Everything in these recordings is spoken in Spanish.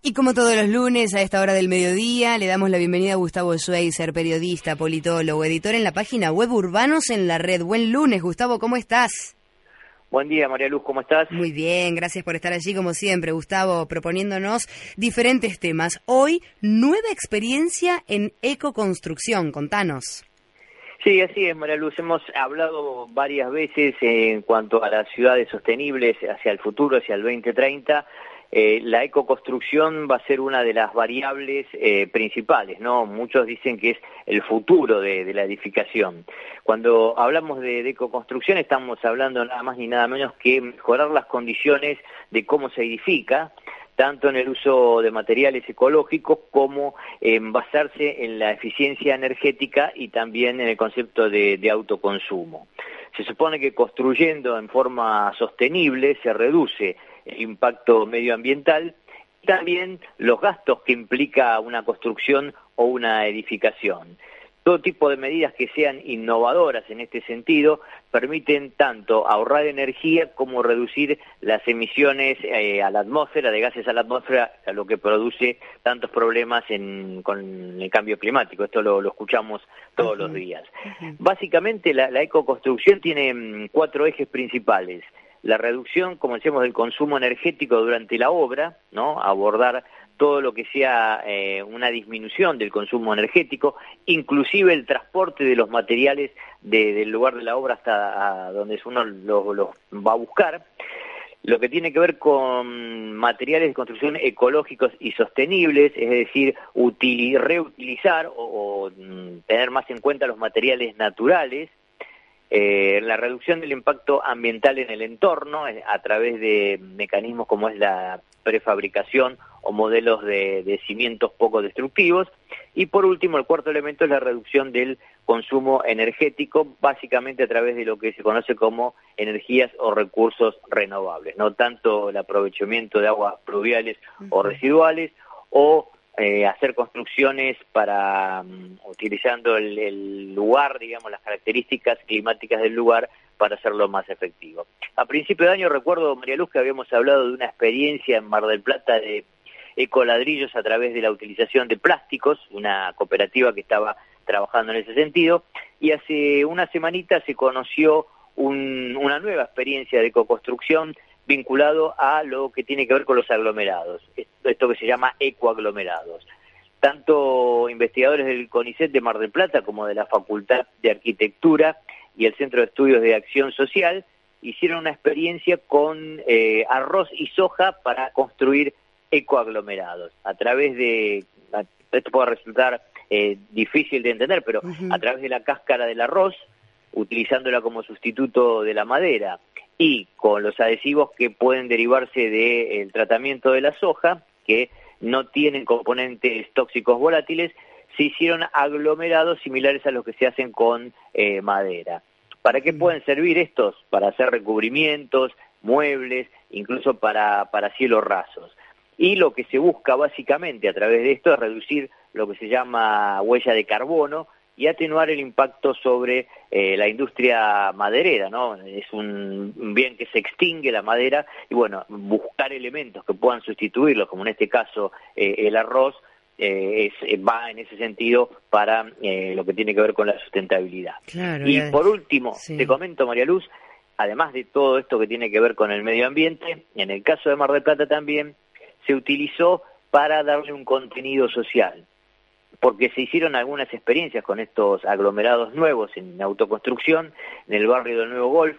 Y como todos los lunes a esta hora del mediodía, le damos la bienvenida a Gustavo Schweizer, periodista, politólogo, editor en la página web Urbanos en la Red. Buen lunes, Gustavo, ¿cómo estás? Buen día, María Luz, ¿cómo estás? Muy bien, gracias por estar allí como siempre, Gustavo, proponiéndonos diferentes temas. Hoy, nueva experiencia en ecoconstrucción, contanos. Sí, así es, María Luz. Hemos hablado varias veces en cuanto a las ciudades sostenibles hacia el futuro, hacia el 2030. Eh, la ecoconstrucción va a ser una de las variables eh, principales, ¿no? Muchos dicen que es el futuro de, la edificación. Cuando hablamos de, ecoconstrucción estamos hablando nada más ni nada menos que mejorar las condiciones de cómo se edifica, tanto en el uso de materiales ecológicos como en basarse en la eficiencia energética y también en el concepto de autoconsumo. Se supone que construyendo en forma sostenible se reduce impacto medioambiental y también los gastos que implica una construcción o una edificación. Todo tipo de medidas que sean innovadoras en este sentido permiten tanto ahorrar energía como reducir las emisiones eh, a la atmósfera, de gases a la atmósfera, lo que produce tantos problemas con el cambio climático. Esto lo, escuchamos todos los días. Básicamente la, la ecoconstrucción tiene mm, cuatro ejes principales la reducción, como decíamos, del consumo energético durante la obra, ¿no? Abordar todo lo que sea eh, una disminución del consumo energético, inclusive el transporte de los materiales del lugar de la obra hasta donde uno los va a buscar. Lo que tiene que ver con materiales de construcción ecológicos y sostenibles, es decir, reutilizar o, o mm, tener más en cuenta los materiales naturales, eh, la reducción del impacto ambiental en el entorno eh, a través de mecanismos como es la prefabricación o modelos de, cimientos poco destructivos. Y por último, el cuarto elemento es la reducción del consumo energético, básicamente a través de lo que se conoce como energías o recursos renovables, no tanto el aprovechamiento de aguas pluviales o residuales o eh, hacer construcciones para mm, utilizando el, lugar, digamos, las características climáticas del lugar para hacerlo más efectivo. A principio de año recuerdo, María Luz, que habíamos hablado de una experiencia en Mar del Plata de ecoladrillos a través de la utilización de plásticos, una cooperativa que estaba trabajando en ese sentido, y hace una semanita se conoció una nueva experiencia de ecoconstrucción vinculado a lo que tiene que ver con los aglomerados, esto que se llama ecoaglomerados. Tanto investigadores del CONICET de Mar del Plata como de la Facultad de Arquitectura y el Centro de Estudios de Acción Social hicieron una experiencia con eh, arroz y soja para construir ecoaglomerados. A través de, esto puede resultar eh, difícil de entender, pero a través de la cáscara del arroz, utilizándola como sustituto de la madera y con los adhesivos que pueden derivarse del tratamiento de la soja, que no tienen componentes tóxicos volátiles, se hicieron aglomerados similares a los que se hacen con eh, madera. ¿Para qué mm. pueden servir estos? Para hacer recubrimientos, muebles, incluso para, para cielos rasos. Y lo que se busca básicamente a través de esto es reducir lo que se llama huella de carbono, y atenuar el impacto sobre eh, la industria maderera, ¿no? Es un bien que se extingue la madera y bueno, buscar elementos que puedan sustituirlo, como en este caso eh, el arroz, eh, va en ese sentido para lo que tiene que ver con la sustentabilidad. y por último, te comento, María Luz, además de todo esto que tiene que ver con el medio ambiente, en el caso de Mar del Plata también se utilizó para darle un contenido social porque se hicieron algunas experiencias con estos aglomerados nuevos en autoconstrucción en el barrio del Nuevo Golf,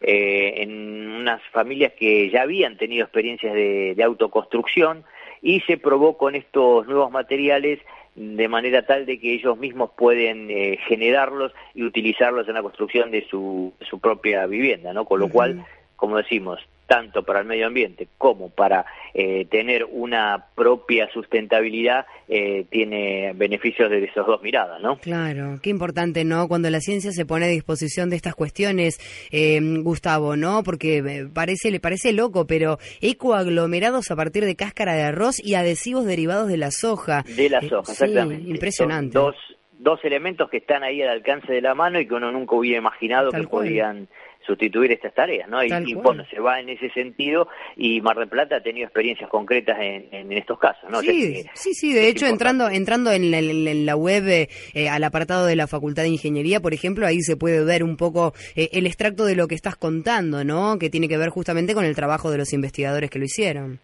eh, en unas familias que ya habían tenido experiencias de, autoconstrucción y se probó con estos nuevos materiales de manera tal de que ellos mismos pueden eh, generarlos y utilizarlos en la construcción de su, su propia vivienda, ¿no? Con lo cual como decimos, tanto para el medio ambiente como para eh, tener una propia sustentabilidad, eh, tiene beneficios de esas dos miradas, ¿no? Claro, qué importante, ¿no? Cuando la ciencia se pone a disposición de estas cuestiones, eh, Gustavo, ¿no? Porque parece, le parece loco, pero ecoaglomerados a partir de cáscara de arroz y adhesivos derivados de la soja. De la soja, exactamente. Impresionante. dos, dos elementos que están ahí al alcance de la mano y que uno nunca hubiera imaginado que podían sustituir estas tareas, ¿no? Y, bueno, se va en ese sentido y Mar del Plata ha tenido experiencias concretas en, estos casos, ¿no? Sí, sí, sí, de hecho, entrando entrando en la, web eh, al apartado de la Facultad de Ingeniería, por ejemplo, ahí se puede ver un poco eh, el extracto de lo que estás contando, ¿no? Que tiene que ver justamente con el trabajo de los investigadores que lo hicieron.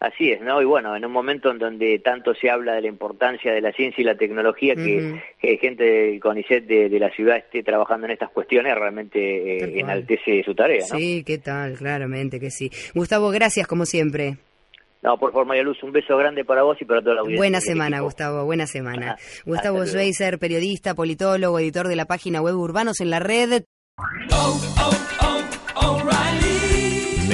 Así es, ¿no? Y bueno, en un momento en donde tanto se habla de la importancia de la ciencia y la tecnología, que, gente del CONICET de, la ciudad esté trabajando en estas cuestiones, realmente eh, enaltece su tarea, ¿no? Sí, qué tal, claramente que sí. Gustavo, gracias como siempre. No, por favor, María Luz, un beso grande para vos y para toda la audiencia. Buena semana, Gustavo, buena semana. Gustavo Schweizer, periodista, politólogo, editor de la página web Urbanos en la Red. Oh, oh, oh,